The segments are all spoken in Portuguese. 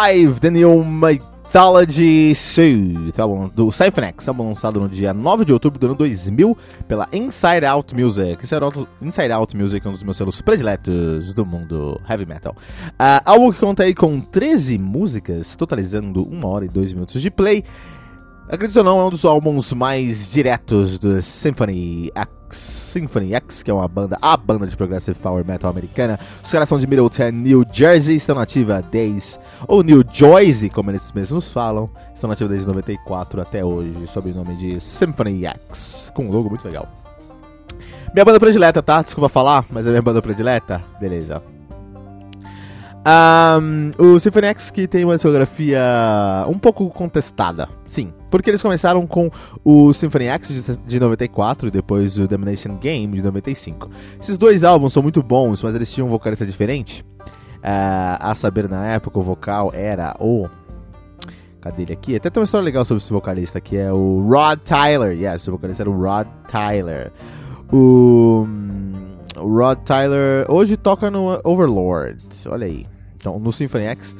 Five, The New Mythology Suit, do Syphonex, álbum lançado no dia 9 de outubro do ano 2000 pela Inside Out Music. Inside Out Music é um dos meus selos prediletos do mundo heavy metal. Uh, álbum que conta aí com 13 músicas, totalizando 1 hora e 2 minutos de play. Acredito ou não, é um dos álbuns mais diretos do Symphony X. Symphony X, que é uma banda, a banda de progressive power metal americana. Os caras são de Middletown, New Jersey, estão nativa desde, ou New Jersey, como eles mesmos falam, estão nativa desde 94 até hoje, sob o nome de Symphony X, com um logo muito legal. Minha banda predileta, tá? Desculpa falar, mas é minha banda predileta? Beleza. Um, o Symphony X que tem uma discografia um pouco contestada, sim, porque eles começaram com o Symphony X de 94 e depois o Domination Game de 95. Esses dois álbuns são muito bons, mas eles tinham um vocalista diferente. Uh, a saber, na época o vocal era o. Cadê ele aqui? Até tem uma história legal sobre esse vocalista, que é o Rod Tyler. Yes, o vocalista era o Rod Tyler. O, o Rod Tyler hoje toca no Overlord. Olha aí. Então, no Symphony X,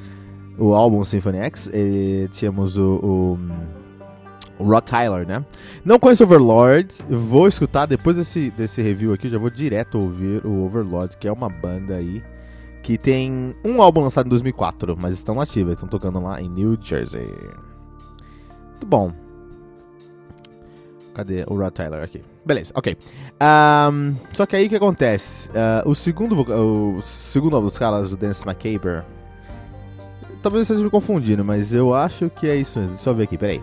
o álbum Symphony X, ele, tínhamos o, o, o, Rod Tyler, né? Não conheço Overlord, vou escutar depois desse, desse review aqui, já vou direto ouvir o Overlord, que é uma banda aí que tem um álbum lançado em 2004, mas estão ativas, estão tocando lá em New Jersey. Muito bom. Cadê o Rod Tyler aqui? Beleza, ok. Um, só que aí o que acontece? Uh, o segundo o segundo álbum dos caras, o Dance Macabre. Talvez vocês me confundindo, mas eu acho que é isso mesmo. Deixa eu ver aqui, peraí.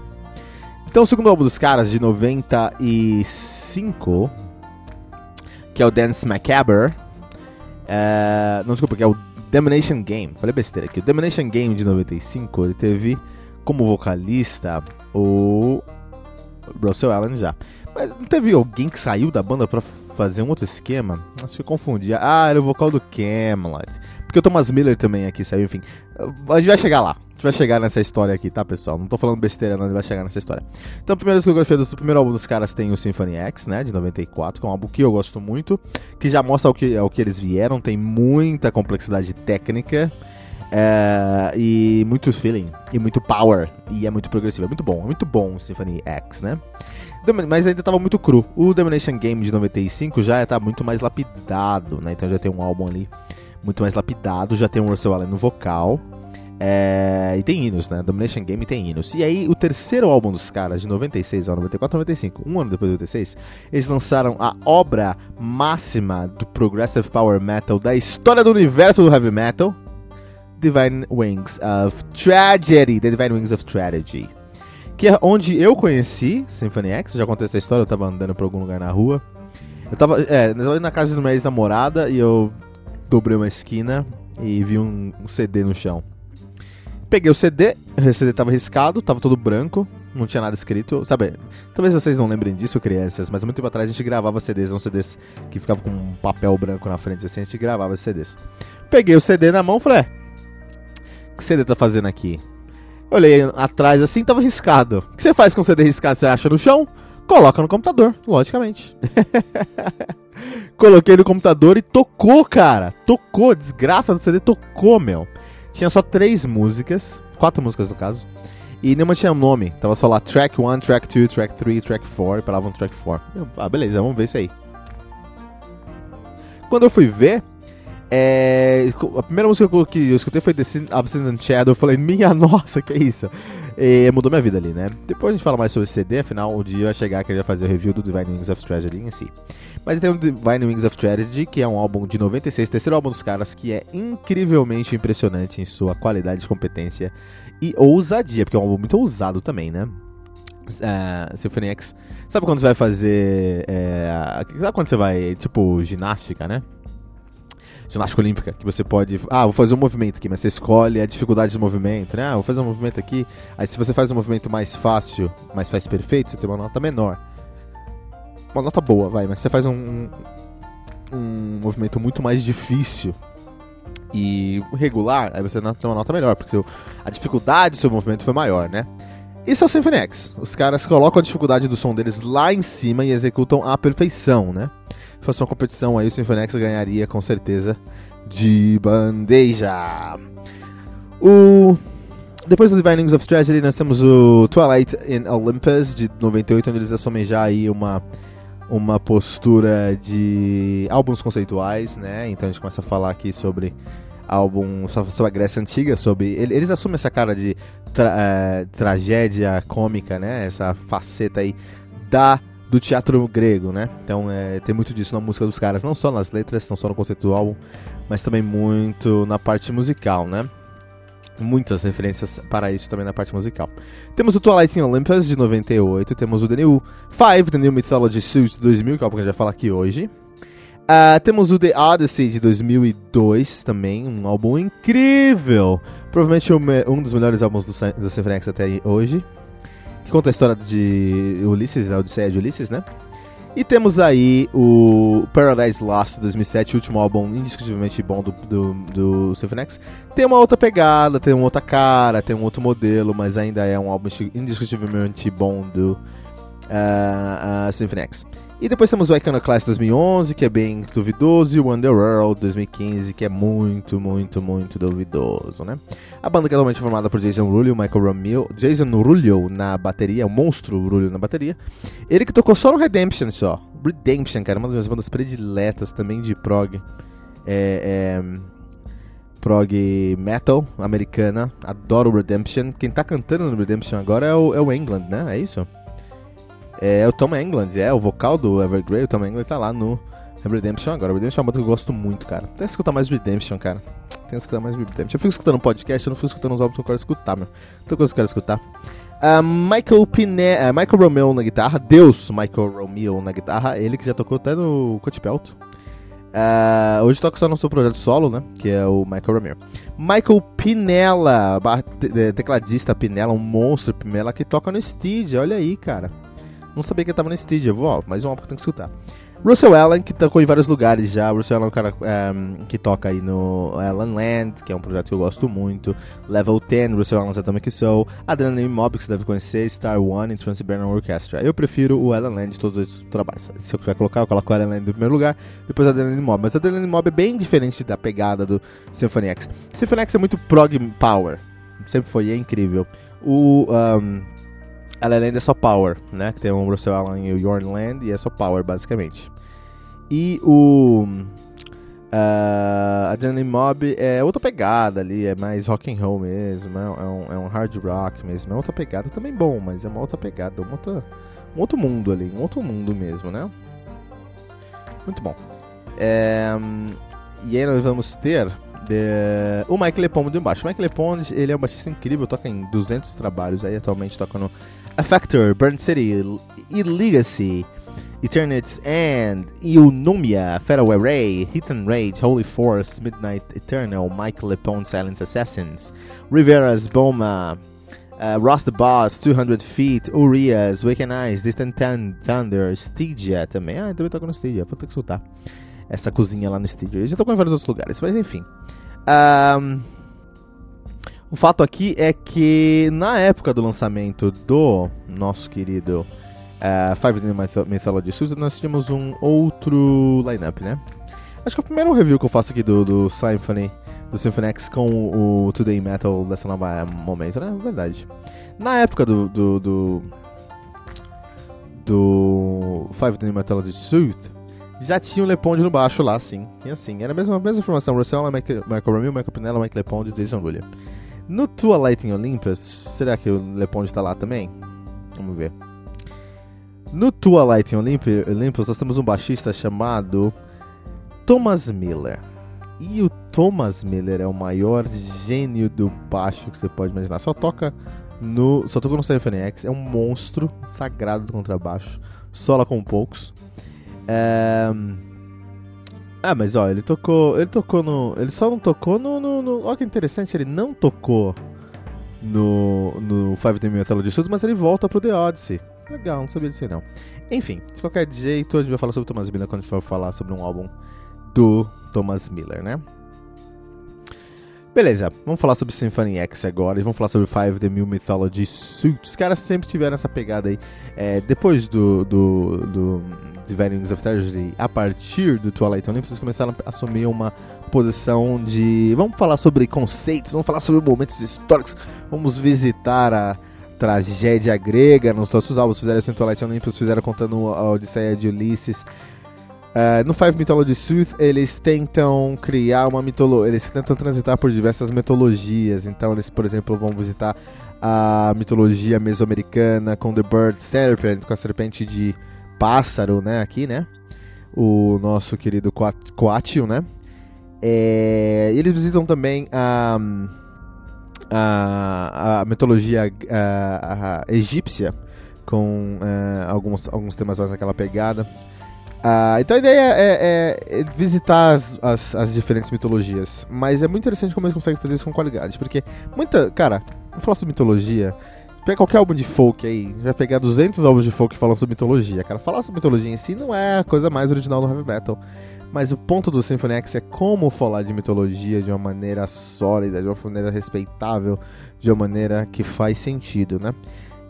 Então o segundo álbum dos caras, de 95, que é o Dance Macabre. Uh, não, desculpa, que é o Domination Game. Falei besteira aqui. O Domination Game de 95, ele teve como vocalista o Russell Allen já. Mas não teve alguém que saiu da banda pra fazer um outro esquema? Acho que eu confundi. Ah, era o vocal do Camelot. Porque o Thomas Miller também aqui saiu, enfim. A gente vai chegar lá. A gente vai chegar nessa história aqui, tá, pessoal? Não tô falando besteira, não, a gente vai chegar nessa história. Então, a primeira discografia do primeiro álbum dos caras tem o Symphony X, né, de 94, que é um álbum que eu gosto muito, que já mostra o que, o que eles vieram, tem muita complexidade técnica. É, e muito feeling, e muito power, e é muito progressivo, é muito bom, é muito bom o Symphony X, né? Mas ainda estava muito cru. O Domination Game de 95 já está muito mais lapidado, né? Então já tem um álbum ali muito mais lapidado, já tem o Russell Allen no vocal. É, e tem hinos, né? Domination Game tem hinos. E aí, o terceiro álbum dos caras, de 96 a 94, 95, um ano depois do 96, eles lançaram a obra máxima do Progressive Power Metal da história do universo do Heavy Metal, Divine Wings of Tragedy, The Divine Wings of Tragedy. Que é onde eu conheci Symphony X, já contei essa história, eu tava andando por algum lugar na rua. Eu tava, é, na casa de uma ex-namorada e eu dobrei uma esquina e vi um, um, CD no chão. Peguei o CD, o CD tava riscado, tava todo branco, não tinha nada escrito. Sabe, talvez vocês não lembrem disso, crianças, mas muito tempo atrás a gente gravava CDs, não CDs que ficavam com um papel branco na frente assim, a gente gravava CDs. Peguei o CD na mão e falei, é, que CD tá fazendo aqui? Olhei atrás assim, tava riscado. O que você faz com o CD riscado? Você acha no chão? Coloca no computador, logicamente. Coloquei no computador e tocou, cara. Tocou, desgraça do CD tocou, meu. Tinha só três músicas, quatro músicas no caso. E nenhuma tinha nome. Tava só lá track 1, track 2, track 3, track 4. Falavam track 4. ah, beleza, vamos ver isso aí. Quando eu fui ver, é, a primeira música que eu escutei foi The Obscene Shadow. Eu falei, minha nossa, que é isso? E mudou minha vida ali, né? Depois a gente fala mais sobre esse CD, afinal, um dia vai chegar que ele vai fazer o review do Divine Wings of Tragedy em si. Mas tem o Divine Wings of Tragedy, que é um álbum de 96, terceiro álbum dos caras, que é incrivelmente impressionante em sua qualidade, competência e ousadia, porque é um álbum muito ousado também, né? Uh, Symphony X. Sabe quando você vai fazer. É, sabe quando você vai, tipo, ginástica, né? Ginástica olímpica, que você pode. Ah, vou fazer um movimento aqui, mas você escolhe a dificuldade do movimento, né? Ah, vou fazer um movimento aqui. Aí se você faz um movimento mais fácil, mas faz perfeito, você tem uma nota menor. Uma nota boa, vai, mas você faz um, um movimento muito mais difícil e regular, aí você tem uma nota melhor, porque seu, a dificuldade do seu movimento foi maior, né? Isso é o Symphony X. Os caras colocam a dificuldade do som deles lá em cima e executam à perfeição, né? Se fosse uma competição aí, o Symphony X ganharia com certeza de bandeja. O depois do Divinings of Tragedy, nós temos o Twilight in Olympus de 98, onde eles assumem já aí uma uma postura de álbuns conceituais, né? Então a gente começa a falar aqui sobre álbum sobre a Grécia Antiga, sobre eles assumem essa cara de tra, é, tragédia cômica, né? Essa faceta aí da do teatro grego, né? Então é, tem muito disso na música dos caras, não só nas letras, não só no conceito do álbum, mas também muito na parte musical, né? Muitas referências para isso também na parte musical. Temos o Twilight in Olympus de 98, temos o The New 5, The New Mythology Suit de 2000, que é o que a gente vai falar aqui hoje. Uh, temos o The Odyssey de 2002 também, um álbum incrível. Provavelmente um dos melhores álbuns do, do Symphony até hoje que conta a história de Ulisses, a Odisseia de Ulisses, né? E temos aí o Paradise Lost 2007, o último álbum indiscutivelmente bom do, do, do Symphony X. Tem uma outra pegada, tem uma outra cara, tem um outro modelo, mas ainda é um álbum indiscutivelmente bom do uh, uh, Symphony X. E depois temos o Iconoclast 2011, que é bem duvidoso, e o Underworld 2015, que é muito, muito, muito duvidoso, né? A banda que é totalmente formada por Jason Rulio, Michael Ramil, Jason Rulio na bateria, o monstro Rulio na bateria. Ele que tocou só no Redemption só. Redemption, cara, uma das minhas bandas prediletas também de prog. É, é, prog metal americana. Adoro Redemption. Quem tá cantando no Redemption agora é o, é o England, né? É isso? É, é o Tom England, é o vocal do Evergrey. O Tom England tá lá no Redemption agora. Redemption é uma banda que eu gosto muito, cara. Tem que escutar mais Redemption, cara. Tem que escutar mais Redemption. Eu fico escutando podcast, eu não fico escutando os álbuns que eu quero escutar, meu. Tem coisa que eu quero escutar. Uh, Michael Pine uh, Michael Romeo na guitarra, Deus Michael Romeo na guitarra, ele que já tocou até no Cotipelto. Uh, hoje toca só no seu projeto solo, né? Que é o Michael Romeo. Michael Pinella, tecladista Pinella, um monstro Pinella que toca no Stygia, olha aí, cara. Não sabia que ele tava no Stygia, vou, ó, mais um álbum que eu tenho que escutar. Russell Allen, que tocou em vários lugares já. Russell Allen é um cara um, que toca aí no Allen Land, que é um projeto que eu gosto muito. Level 10, Russell Allen Atomic Soul. Adrenaline Mob, que você deve conhecer. Star One e Trans-Siberian Orchestra. Eu prefiro o Allen Land de todos os trabalhos. Se eu quiser colocar, eu coloco o Allen Land no primeiro lugar, depois Adrenaline Mob. Mas Adrenaline Mob é bem diferente da pegada do Symphony X. Symphony X é muito prog power. Sempre foi, é incrível. O... Um, ela ainda é só Power, né? Que tem o Russell Allen e o Yorn Land e é só Power, basicamente. E o uh, Adrenaline Mob é outra pegada ali, é mais rock and roll mesmo, é, é, um, é um hard rock mesmo, é outra pegada também bom, mas é uma outra pegada, uma outra, um outro mundo ali, um outro mundo mesmo, né? Muito bom. É, e aí nós vamos ter de, o Mike de baixo. O Mike Lepond, ele é um baixista incrível, toca em 200 trabalhos aí, atualmente toca no Affector, Burn City e Legacy, and Eunomia, Faraway Ray, Hit and Rage, Holy Force, Midnight Eternal, Mike Lepone, Silent Assassins, Rivera's Boma, uh, Ross the Boss, 200 Feet, Urias, Waken Eyes, Distant Thunder, Stygia também. Ah, também toco no Stygia, vou ter que escutar essa cozinha lá no Stygia. Eu já tocou em vários outros lugares, mas enfim. Um, O fato aqui é que na época do lançamento do nosso querido uh, Five Nights Mythology Suicide, nós tínhamos um outro lineup, né? Acho que é o primeiro review que eu faço aqui do, do Symphony, do Symphony X com o Today Metal dessa nova momento, né? Verdade. Na época do do, do, do Five Nights Mythology Suicide, já tinha o Leponde no baixo lá, sim. Tinha sim. Era a mesma, a mesma formação. Russell, Michael, Michael Ramil, Michael Pinella, Mike Leponde e Jason Lully. No Twilight in Olympus, será que o Leponde está lá também? Vamos ver. No Twilight in Olympus, nós temos um baixista chamado Thomas Miller. E o Thomas Miller é o maior gênio do baixo que você pode imaginar. Só toca no, só toca no Symphony X, é um monstro sagrado do contrabaixo. Sola com poucos. É... Ah, mas ó, ele tocou. Ele tocou no. Ele só não tocou no. no, no olha que interessante, ele não tocou no. no Five The de Studios, mas ele volta pro The Odyssey. Legal, não sabia disso aí não. Enfim, de qualquer jeito, a gente vai falar sobre o Thomas Miller quando a gente for falar sobre um álbum do Thomas Miller, né? Beleza, vamos falar sobre Symphony X agora e vamos falar sobre Five The New Mythology Suits. Os caras sempre tiveram essa pegada aí. É, depois do, do, do Divine Wings of a partir do Twilight Olympus, eles começaram a assumir uma posição de. Vamos falar sobre conceitos, vamos falar sobre momentos históricos, vamos visitar a tragédia grega nos nossos álbuns. Fizeram isso em Twilight Olympus, fizeram contando a Odisseia de Ulisses. Uh, no Five Mythology Suite, eles tentam criar uma mitologia, eles tentam transitar por diversas mitologias. Então, eles, por exemplo, vão visitar a mitologia mesoamericana com The Bird Serpent, com a serpente de pássaro, né, aqui, né? O nosso querido Coatio, né? É, eles visitam também a, a, a mitologia a, a egípcia, com uh, alguns, alguns temas mais naquela pegada. Uh, então a ideia é, é, é visitar as, as, as, diferentes mitologias. Mas é muito interessante como eles conseguem fazer isso com qualidade. Porque muita. Cara, vamos falar sobre mitologia. Pega qualquer álbum de folk aí, vai pegar 200 álbuns de folk falam sobre mitologia. Cara, falar sobre mitologia em si não é a coisa mais original do heavy metal. Mas o ponto do Symphony X é como falar de mitologia de uma maneira sólida, de uma maneira respeitável, de uma maneira que faz sentido, né?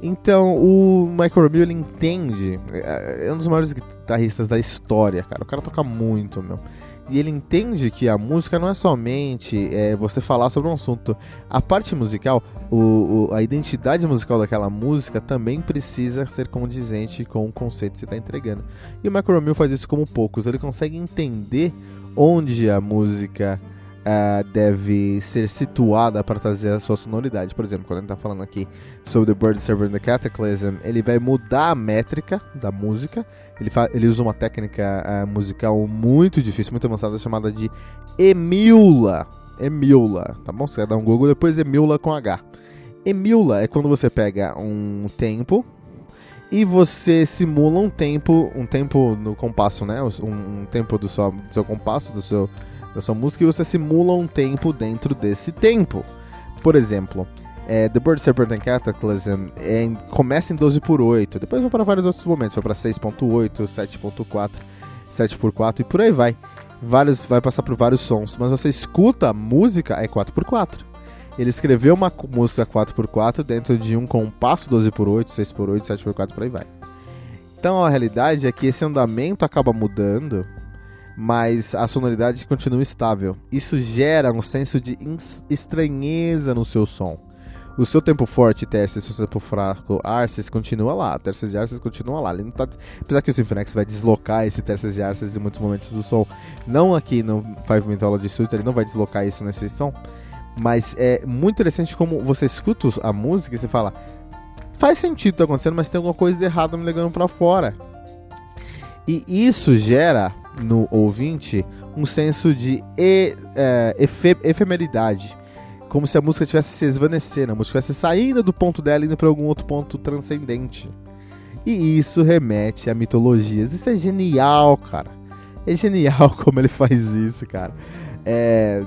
Então, o Michael Rubio, ele entende, é, é um dos maiores guitarristas da história, cara. O cara toca muito, meu. E ele entende que a música não é somente é, você falar sobre um assunto. A parte musical, o, o, a identidade musical daquela música também precisa ser condizente com o conceito que você está entregando. E o Romeo faz isso como poucos. Ele consegue entender onde a música uh, deve ser situada para trazer a sua sonoridade. Por exemplo, quando gente está falando aqui sobre The Bird Server and the Cataclysm, ele vai mudar a métrica da música. Ele, ele usa uma técnica uh, musical muito difícil, muito avançada, chamada de emula. Emula, tá bom? Você vai dar um Google depois emula com H. Emula é quando você pega um tempo e você simula um tempo, um tempo no compasso, né? Um, um tempo do seu, do seu compasso, do seu da sua música e você simula um tempo dentro desse tempo. Por exemplo, é, The Bird Serpent Cataclysm é, começa em 12 por 8, depois vai para vários outros momentos, vai para 6.8, 7.4, 7 por 4 e por aí vai. Vários, vai passar por vários sons, mas você escuta a música é 4 por 4. Ele escreveu uma música 4 por 4 dentro de um compasso 12 por 8, 6 por 8, 7 por 4 por aí vai. Então a realidade é que esse andamento acaba mudando mas a sonoridade continua estável. Isso gera um senso de estranheza no seu som. O seu tempo forte, terças, o seu tempo fraco, arces, continua lá. Terças e arces continua lá. Ele não tá, apesar que o Symphony vai deslocar esse terças e arces em muitos momentos do som. Não aqui no Five Mythology Suite, ele não vai deslocar isso nesse som. Mas é muito interessante como você escuta a música e você fala: faz sentido tá acontecendo, mas tem alguma coisa errada me ligando para fora. E isso gera no ouvinte um senso de e, é, efe, efemeridade. Como se a música tivesse se esvanecendo, a música estivesse saindo do ponto dela e indo para algum outro ponto transcendente. E isso remete a mitologias. Isso é genial, cara. É genial como ele faz isso, cara. É,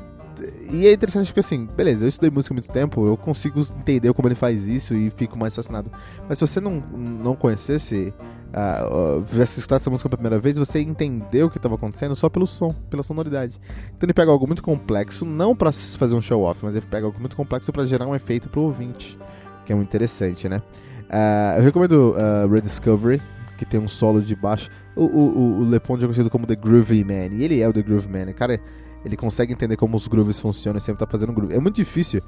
e é interessante porque assim, beleza, eu estudei música há muito tempo, eu consigo entender como ele faz isso e fico mais fascinado. Mas se você não, não conhecesse, uh, uh, tivesse escutado essa música pela primeira vez, você entendeu o que estava acontecendo só pelo som, pela sonoridade. Então ele pega algo muito complexo, não para fazer um show off, mas ele pega algo muito complexo para gerar um efeito pro ouvinte, que é muito interessante, né? Uh, eu recomendo uh, Rediscovery, que tem um solo de baixo. O, o, o Lepond é conhecido como The Groovy Man, e ele é o The Groove Man. Cara, ele consegue entender como os grooves funcionam e sempre tá fazendo groove. É muito difícil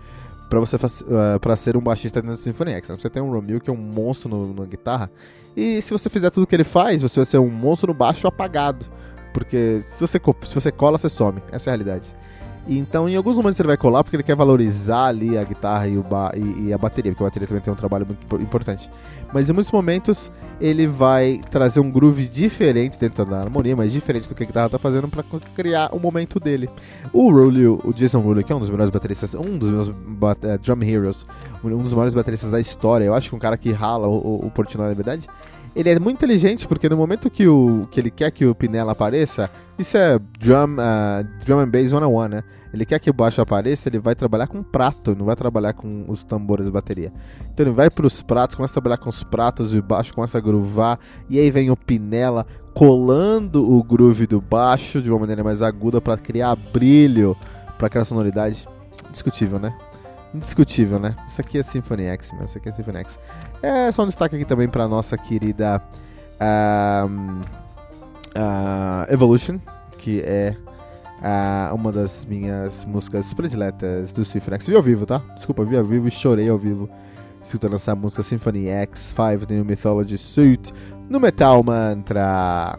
para você uh, para ser um baixista dentro da Symphony X. Né? Você tem um Romeo que é um monstro no, na guitarra, e se você fizer tudo o que ele faz, você vai ser um monstro no baixo apagado. Porque se você, se você cola, você some. Essa é a realidade. Então, em alguns momentos ele vai colar porque ele quer valorizar ali a guitarra e, o ba e, e, a bateria, porque a bateria também tem um trabalho muito importante. Mas em muitos momentos ele vai trazer um groove diferente dentro da harmonia, mas diferente do que a guitarra está fazendo para criar o momento dele. O Rulio, o Jason Rulio, que é um dos melhores bateristas, um dos meus uh, drum heroes, um dos maiores bateristas da história, eu acho que um cara que rala o, o, o na verdade ele é muito inteligente porque no momento que, o, que ele quer que o Pinella apareça, isso é drum, uh, drum and bass 101, né? Ele quer que o baixo apareça, ele vai trabalhar com prato, não vai trabalhar com os tambores de bateria. Então ele vai para os pratos, começa a trabalhar com os pratos e o baixo começa a groovar, e aí vem o Pinella colando o groove do baixo de uma maneira mais aguda para criar brilho para aquela sonoridade. Discutível, né? Indiscutível, né? Isso aqui é Symphony X, meu. Isso aqui é Symphony X. É só um destaque aqui também para nossa querida uh, uh, Evolution, que é uh, uma das minhas músicas prediletas do Symphony X. Vi ao vivo, tá? Desculpa, vi ao vivo e chorei ao vivo escutando essa música Symphony X5 The New Mythology Suit no Metal Mantra.